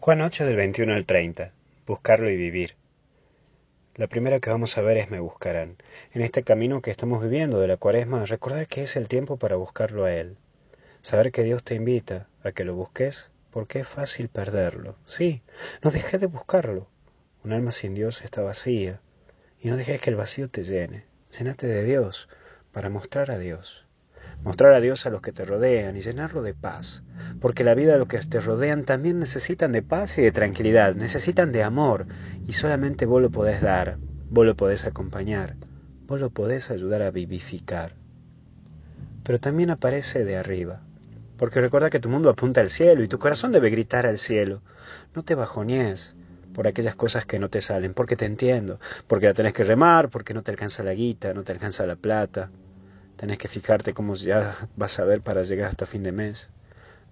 Juan 8 del 21 al 30. Buscarlo y vivir. La primera que vamos a ver es me buscarán. En este camino que estamos viviendo de la cuaresma, recordar que es el tiempo para buscarlo a Él. Saber que Dios te invita a que lo busques porque es fácil perderlo. Sí, no dejes de buscarlo. Un alma sin Dios está vacía. Y no dejes que el vacío te llene. Llénate de Dios para mostrar a Dios. Mostrar a Dios a los que te rodean y llenarlo de paz, porque la vida de los que te rodean también necesitan de paz y de tranquilidad, necesitan de amor, y solamente vos lo podés dar, vos lo podés acompañar, vos lo podés ayudar a vivificar. Pero también aparece de arriba, porque recuerda que tu mundo apunta al cielo y tu corazón debe gritar al cielo. No te bajonees por aquellas cosas que no te salen, porque te entiendo, porque la tenés que remar, porque no te alcanza la guita, no te alcanza la plata, Tenés que fijarte cómo ya vas a ver para llegar hasta fin de mes.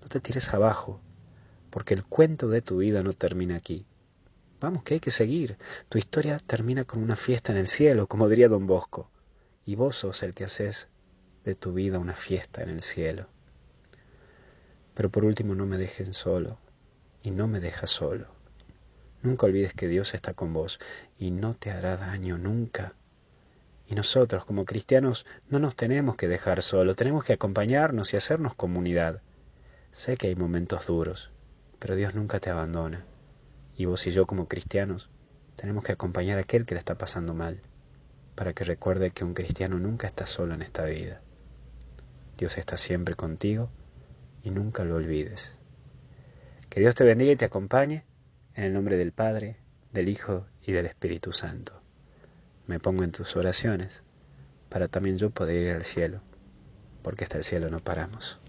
No te tires abajo, porque el cuento de tu vida no termina aquí. Vamos, que hay que seguir. Tu historia termina con una fiesta en el cielo, como diría don Bosco. Y vos sos el que haces de tu vida una fiesta en el cielo. Pero por último, no me dejen solo, y no me dejas solo. Nunca olvides que Dios está con vos y no te hará daño nunca. Y nosotros como cristianos no nos tenemos que dejar solo, tenemos que acompañarnos y hacernos comunidad. Sé que hay momentos duros, pero Dios nunca te abandona. Y vos y yo como cristianos tenemos que acompañar a aquel que le está pasando mal, para que recuerde que un cristiano nunca está solo en esta vida. Dios está siempre contigo y nunca lo olvides. Que Dios te bendiga y te acompañe en el nombre del Padre, del Hijo y del Espíritu Santo me pongo en tus oraciones para también yo poder ir al cielo, porque hasta el cielo no paramos.